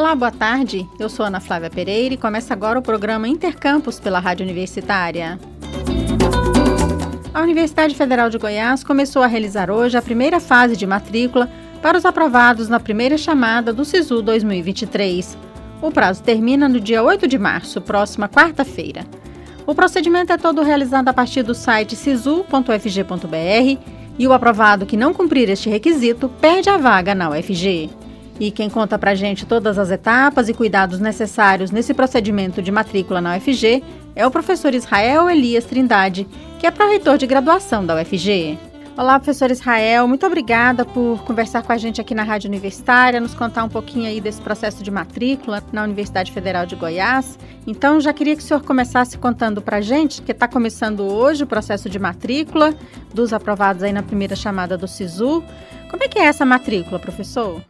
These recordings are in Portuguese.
Olá, boa tarde. Eu sou Ana Flávia Pereira e começa agora o programa Intercampus pela Rádio Universitária. A Universidade Federal de Goiás começou a realizar hoje a primeira fase de matrícula para os aprovados na primeira chamada do SISU 2023. O prazo termina no dia 8 de março, próxima quarta-feira. O procedimento é todo realizado a partir do site sisu.ufg.br e o aprovado que não cumprir este requisito perde a vaga na UFG. E quem conta pra gente todas as etapas e cuidados necessários nesse procedimento de matrícula na UFG é o professor Israel Elias Trindade, que é pró-reitor de graduação da UFG. Olá, professor Israel, muito obrigada por conversar com a gente aqui na Rádio Universitária, nos contar um pouquinho aí desse processo de matrícula na Universidade Federal de Goiás. Então, já queria que o senhor começasse contando para a gente, que está começando hoje o processo de matrícula dos aprovados aí na primeira chamada do SISU. Como é que é essa matrícula, professor?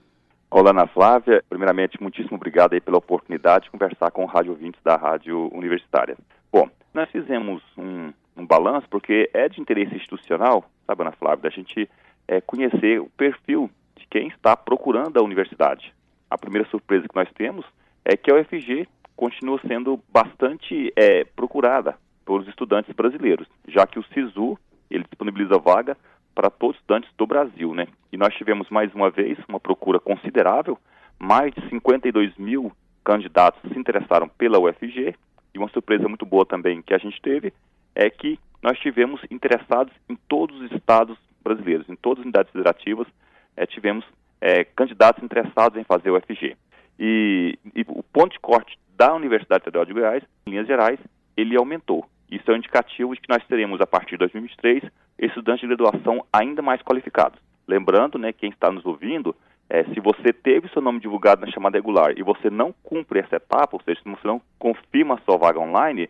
Olá, Ana Flávia. Primeiramente, muitíssimo obrigado aí pela oportunidade de conversar com o rádio ouvintes da Rádio Universitária. Bom, nós fizemos um, um balanço porque é de interesse institucional, sabe, Ana Flávia, da gente é, conhecer o perfil de quem está procurando a universidade. A primeira surpresa que nós temos é que a UFG continua sendo bastante é, procurada pelos estudantes brasileiros, já que o SISU ele disponibiliza vaga para todos os estudantes do Brasil, né? E nós tivemos mais uma vez uma procura considerável, mais de 52 mil candidatos se interessaram pela UFG, e uma surpresa muito boa também que a gente teve é que nós tivemos interessados em todos os estados brasileiros, em todas as unidades federativas, é, tivemos é, candidatos interessados em fazer UFG. E, e, o ponto de corte da Universidade Federal de Goiás, em linhas gerais, ele aumentou. Isso é um indicativo de que nós teremos, a partir de 2023, estudantes de graduação ainda mais qualificados. Lembrando, né, quem está nos ouvindo, é, se você teve seu nome divulgado na chamada regular e você não cumpre essa etapa, ou seja, se você não confirma a sua vaga online,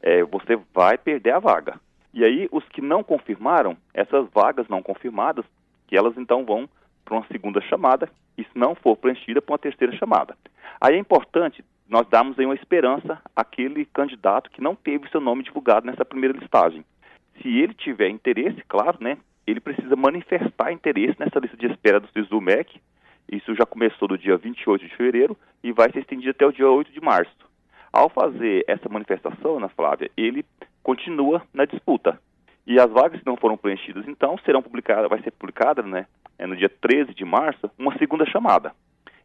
é, você vai perder a vaga. E aí, os que não confirmaram, essas vagas não confirmadas, que elas então vão para uma segunda chamada, e se não for preenchida, para uma terceira chamada. Aí é importante nós darmos aí uma esperança àquele candidato que não teve seu nome divulgado nessa primeira listagem se ele tiver interesse, claro, né, ele precisa manifestar interesse nessa lista de espera do SISU-MEC. Isso já começou do dia 28 de fevereiro e vai ser estendido até o dia 8 de março. Ao fazer essa manifestação, Ana Flávia, ele continua na disputa. E as vagas que não foram preenchidas, então, serão publicadas, vai ser publicada, né, é no dia 13 de março, uma segunda chamada.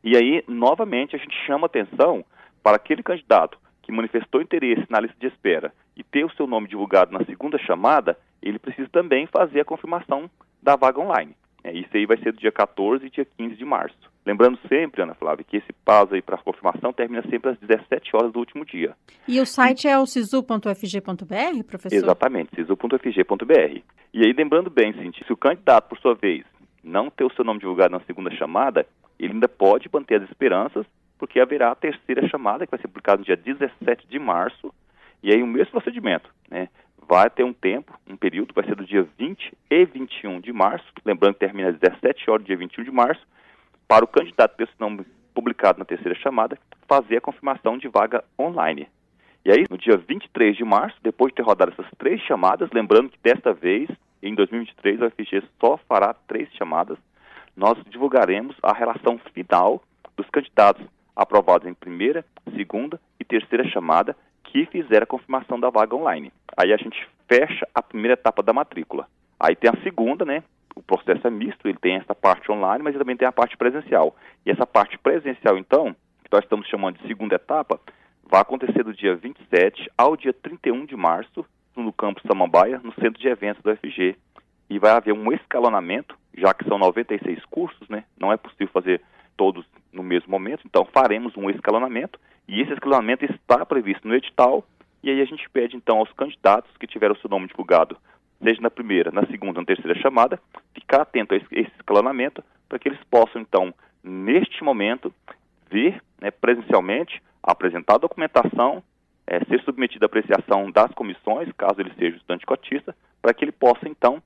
E aí, novamente, a gente chama atenção para aquele candidato que manifestou interesse na lista de espera e ter o seu nome divulgado na segunda chamada, ele precisa também fazer a confirmação da vaga online. É, isso aí vai ser do dia 14 e dia 15 de março. Lembrando sempre, Ana Flávia, que esse prazo aí para confirmação termina sempre às 17 horas do último dia. E o site é o sisu.fg.br, professor? Exatamente, sisu.fg.br. E aí, lembrando bem, Cintia, se o candidato, por sua vez, não ter o seu nome divulgado na segunda chamada, ele ainda pode manter as esperanças porque haverá a terceira chamada, que vai ser publicada no dia 17 de março, e aí o mesmo procedimento, né? Vai ter um tempo, um período, vai ser do dia 20 e 21 de março, lembrando que termina às 17 horas do dia 21 de março, para o candidato ter seu nome publicado na terceira chamada, fazer a confirmação de vaga online. E aí, no dia 23 de março, depois de ter rodado essas três chamadas, lembrando que desta vez, em 2023, a UFG só fará três chamadas, nós divulgaremos a relação final dos candidatos aprovados em primeira, segunda e terceira chamada que fizeram a confirmação da vaga online. Aí a gente fecha a primeira etapa da matrícula. Aí tem a segunda, né? O processo é misto, ele tem essa parte online, mas ele também tem a parte presencial. E essa parte presencial, então, que nós estamos chamando de segunda etapa, vai acontecer do dia 27 ao dia 31 de março, no campus Samambaia, no centro de eventos do FG. E vai haver um escalonamento, já que são 96 cursos, né? Não é possível fazer todos no mesmo momento, então faremos um escalonamento e esse escalonamento está previsto no edital e aí a gente pede então aos candidatos que tiveram o seu nome divulgado, seja na primeira, na segunda, na terceira chamada, ficar atento a esse, escalonamento para que eles possam então, neste momento, ver né, presencialmente, apresentar a documentação, é, ser submetido à apreciação das comissões, caso ele seja estudante cotista, para que ele possa então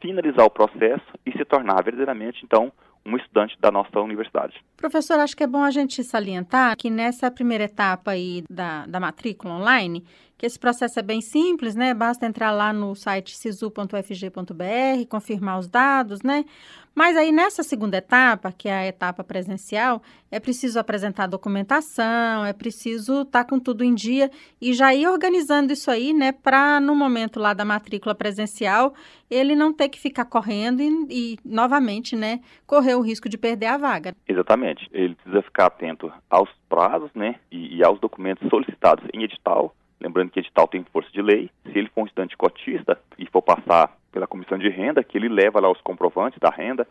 finalizar o processo e se tornar verdadeiramente então um estudante da nossa universidade. Professor, acho que é bom a gente salientar que nessa primeira etapa aí da, da matrícula online, que esse processo é bem simples, né? Basta entrar lá no site sisu.fg.br, confirmar os dados, né? Mas aí nessa segunda etapa, que é a etapa presencial, é preciso apresentar documentação, é preciso estar tá com tudo em dia e já ir organizando isso aí, né, para no momento lá da matrícula presencial ele não ter que ficar correndo e, e novamente, né, correr o risco de perder a vaga. Exatamente. Ele precisa ficar atento aos prazos, né, e, e aos documentos solicitados em edital. Lembrando que edital tem força de lei. Se ele for um estudante cotista e for passar pela comissão de renda, que ele leva lá os comprovantes da renda.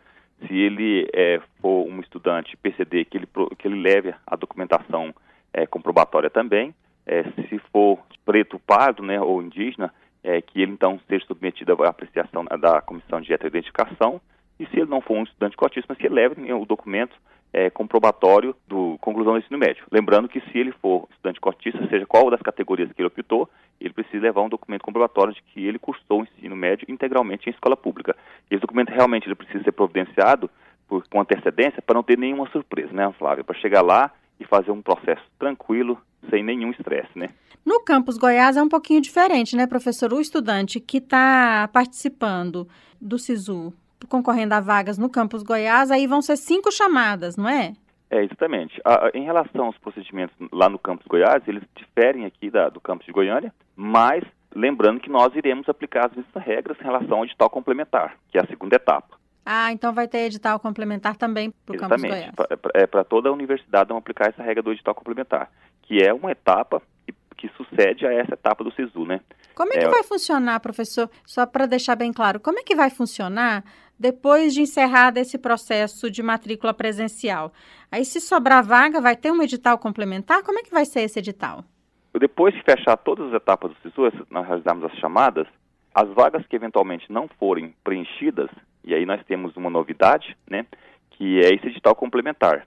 Se ele é, for um estudante PCD, que ele, que ele leve a documentação é, comprobatória também. É, se for preto, pardo né, ou indígena, é, que ele então seja submetido à apreciação da comissão de identificação. E se ele não for um estudante cotista, mas que leve o documento é, comprobatório do conclusão do ensino médio. Lembrando que se ele for estudante cotista, seja qual das categorias que ele optou, ele precisa levar um documento comprobatório de que ele cursou o ensino médio integralmente em escola pública. Esse documento realmente ele precisa ser providenciado por, com antecedência para não ter nenhuma surpresa, né, Flávia? Para chegar lá e fazer um processo tranquilo, sem nenhum estresse, né? No campus Goiás é um pouquinho diferente, né, professor? O estudante que está participando do SISU, concorrendo a vagas no campus Goiás, aí vão ser cinco chamadas, não é? É, exatamente. Ah, em relação aos procedimentos lá no campus Goiás, eles diferem aqui da, do campus de Goiânia, mas lembrando que nós iremos aplicar as mesmas regras em relação ao edital complementar, que é a segunda etapa. Ah, então vai ter edital complementar também para o campus Goiás. É para toda a universidade não aplicar essa regra do edital complementar, que é uma etapa que, que sucede a essa etapa do SISU, né? Como é que é, vai funcionar, professor? Só para deixar bem claro, como é que vai funcionar depois de encerrado esse processo de matrícula presencial? Aí, se sobrar vaga, vai ter um edital complementar? Como é que vai ser esse edital? Depois de fechar todas as etapas do SISU, nós realizamos as chamadas, as vagas que eventualmente não forem preenchidas, e aí nós temos uma novidade, né, que é esse edital complementar.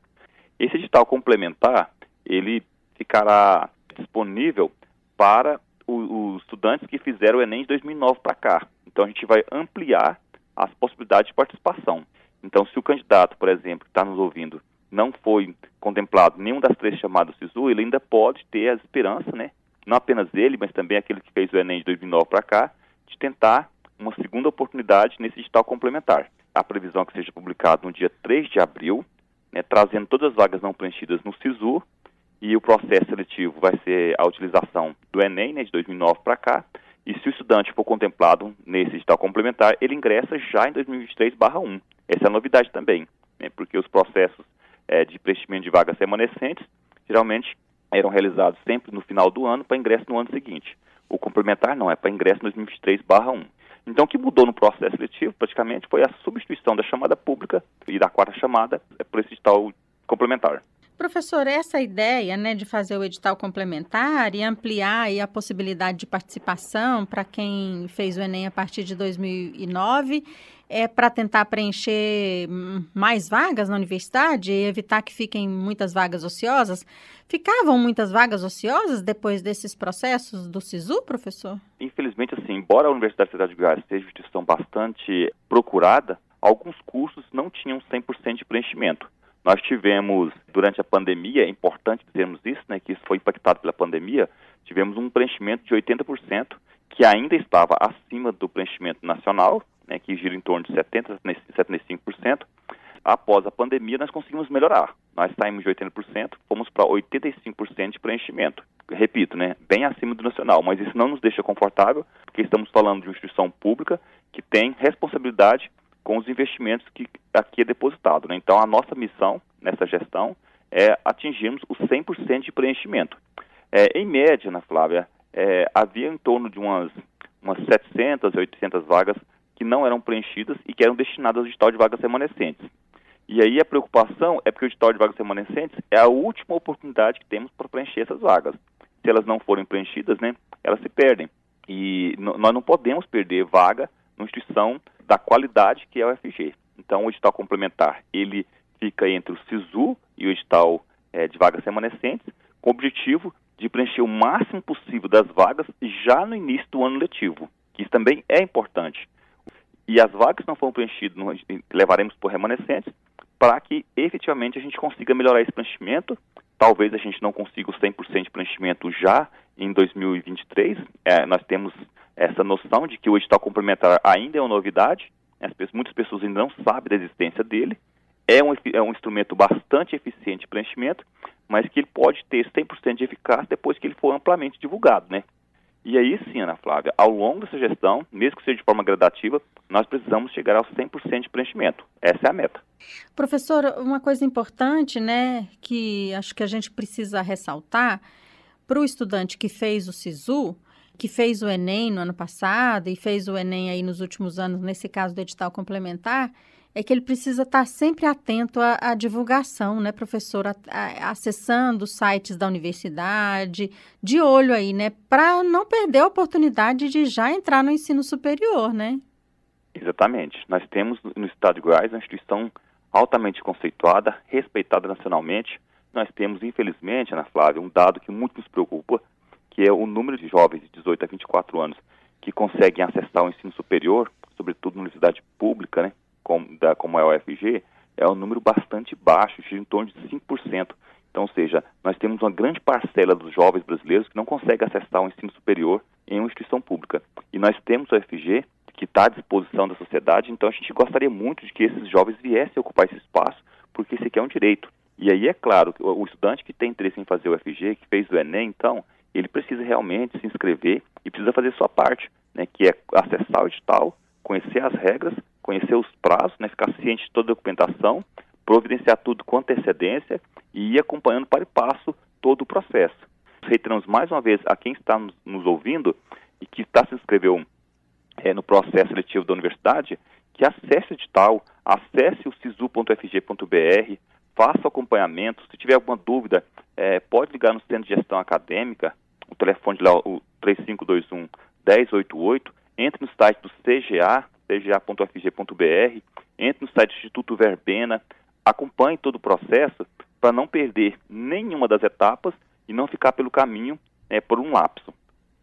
Esse edital complementar, ele ficará disponível para os estudantes que fizeram o Enem de 2009 para cá. Então a gente vai ampliar as possibilidades de participação. Então, se o candidato, por exemplo, que está nos ouvindo, não foi contemplado nenhum das três chamadas SISU, ele ainda pode ter a esperança, né? Não apenas ele, mas também aquele que fez o Enem de 2009 para cá, de tentar uma segunda oportunidade nesse edital complementar. A previsão é que seja publicado no dia 3 de abril, né, trazendo todas as vagas não preenchidas no SISU e o processo seletivo vai ser a utilização do Enem, né, de 2009 para cá, e se o estudante for contemplado nesse edital complementar, ele ingressa já em 2023/1. Essa é a novidade também, né, porque os processos é, de preenchimento de vagas remanescentes geralmente eram realizados sempre no final do ano para ingresso no ano seguinte. O complementar não, é para ingresso em 2023/1. Então, o que mudou no processo seletivo, praticamente, foi a substituição da chamada pública e da quarta chamada é por esse edital complementar. Professor, essa ideia né, de fazer o edital complementar e ampliar aí, a possibilidade de participação para quem fez o Enem a partir de 2009 é para tentar preencher mais vagas na universidade e evitar que fiquem muitas vagas ociosas. Ficavam muitas vagas ociosas depois desses processos do SISU, professor? Infelizmente, assim, embora a Universidade de Goiás seja uma instituição bastante procurada, alguns cursos não tinham 100% de preenchimento. Nós tivemos, durante a pandemia, é importante dizermos isso, né, que isso foi impactado pela pandemia, tivemos um preenchimento de 80%, que ainda estava acima do preenchimento nacional, né, que gira em torno de 70% a 75%. Após a pandemia, nós conseguimos melhorar. Nós saímos de 80%, fomos para 85% de preenchimento. Repito, né, bem acima do nacional, mas isso não nos deixa confortável, porque estamos falando de uma instituição pública que tem responsabilidade com os investimentos que aqui é depositado. Né? Então, a nossa missão nessa gestão é atingirmos o 100% de preenchimento. É, em média, na Flávia, é, havia em torno de umas, umas 700, 800 vagas que não eram preenchidas e que eram destinadas ao edital de vagas remanescentes. E aí a preocupação é porque o edital de vagas remanescentes é a última oportunidade que temos para preencher essas vagas. Se elas não forem preenchidas, né, elas se perdem. E nós não podemos perder vaga numa instituição da qualidade que é o FG. Então, o edital complementar, ele fica entre o SISU e o edital é, de vagas remanescentes, com o objetivo de preencher o máximo possível das vagas já no início do ano letivo, que isso também é importante. E as vagas que não foram preenchidas, levaremos por remanescentes, para que efetivamente a gente consiga melhorar esse preenchimento. Talvez a gente não consiga o 100% de preenchimento já em 2023. É, nós temos essa noção de que o edital complementar ainda é uma novidade, As pessoas, muitas pessoas ainda não sabem da existência dele. É um, é um instrumento bastante eficiente de preenchimento, mas que ele pode ter 100% de eficácia depois que ele for amplamente divulgado, né? E aí sim, Ana Flávia, ao longo dessa gestão, mesmo que seja de forma gradativa, nós precisamos chegar aos 100% de preenchimento. Essa é a meta. Professor, uma coisa importante, né, que acho que a gente precisa ressaltar, para o estudante que fez o SISU, que fez o Enem no ano passado e fez o Enem aí nos últimos anos, nesse caso do edital complementar, é que ele precisa estar sempre atento à, à divulgação, né, professor? A, a, acessando os sites da universidade, de olho aí, né, para não perder a oportunidade de já entrar no ensino superior, né? Exatamente. Nós temos no estado de Goiás uma instituição altamente conceituada, respeitada nacionalmente. Nós temos, infelizmente, Ana Flávia, um dado que muito nos preocupa, que é o número de jovens de 18 a 24 anos que conseguem acessar o ensino superior, sobretudo na universidade pública, né? como, da, como é a UFG, é um número bastante baixo, em torno de 5%. Então, ou seja, nós temos uma grande parcela dos jovens brasileiros que não consegue acessar o ensino superior em uma instituição pública. E nós temos a UFG, que está à disposição da sociedade, então a gente gostaria muito de que esses jovens viessem ocupar esse espaço, porque esse aqui é um direito. E aí, é claro, o estudante que tem interesse em fazer o UFG, que fez o Enem, então, ele precisa realmente se inscrever e precisa fazer sua parte, né, que é acessar o edital, conhecer as regras conhecer os prazos, né, ficar ciente de toda a documentação, providenciar tudo com antecedência e ir acompanhando para e passo todo o processo. Reiteramos mais uma vez a quem está nos, ouvindo e que está se inscreveu é, no processo seletivo da universidade, que acesse o edital, acesse o sisu.fg.br, faça o acompanhamento. Se tiver alguma dúvida, é, pode ligar no Centro de Gestão Acadêmica, o telefone lá, o 3521 1088, entre no site do CGA, cga.fg.br, entre no site do Instituto Verbena, acompanhe todo o processo para não perder nenhuma das etapas e não ficar pelo caminho é, por um lapso.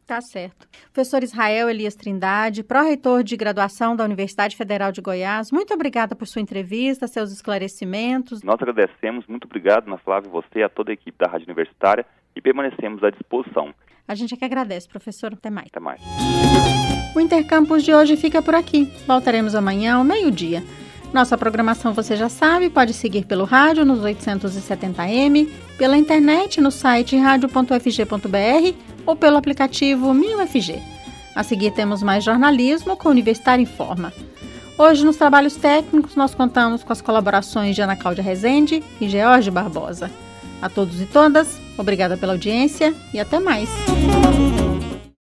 Tá certo. Professor Israel Elias Trindade, pró-reitor de graduação da Universidade Federal de Goiás, muito obrigada por sua entrevista, seus esclarecimentos. Nós agradecemos, muito obrigado, Ana Flávia, você e a toda a equipe da Rádio Universitária e permanecemos à disposição. A gente é que agradece, professor. Até mais. Até mais. O Intercampus de hoje fica por aqui. Voltaremos amanhã ao meio-dia. Nossa programação você já sabe, pode seguir pelo rádio nos 870m, pela internet no site radio.fg.br ou pelo aplicativo MinUFG. A seguir temos mais jornalismo com Universitário em Forma. Hoje, nos trabalhos técnicos, nós contamos com as colaborações de Ana Cláudia Rezende e George Barbosa. A todos e todas, obrigada pela audiência e até mais.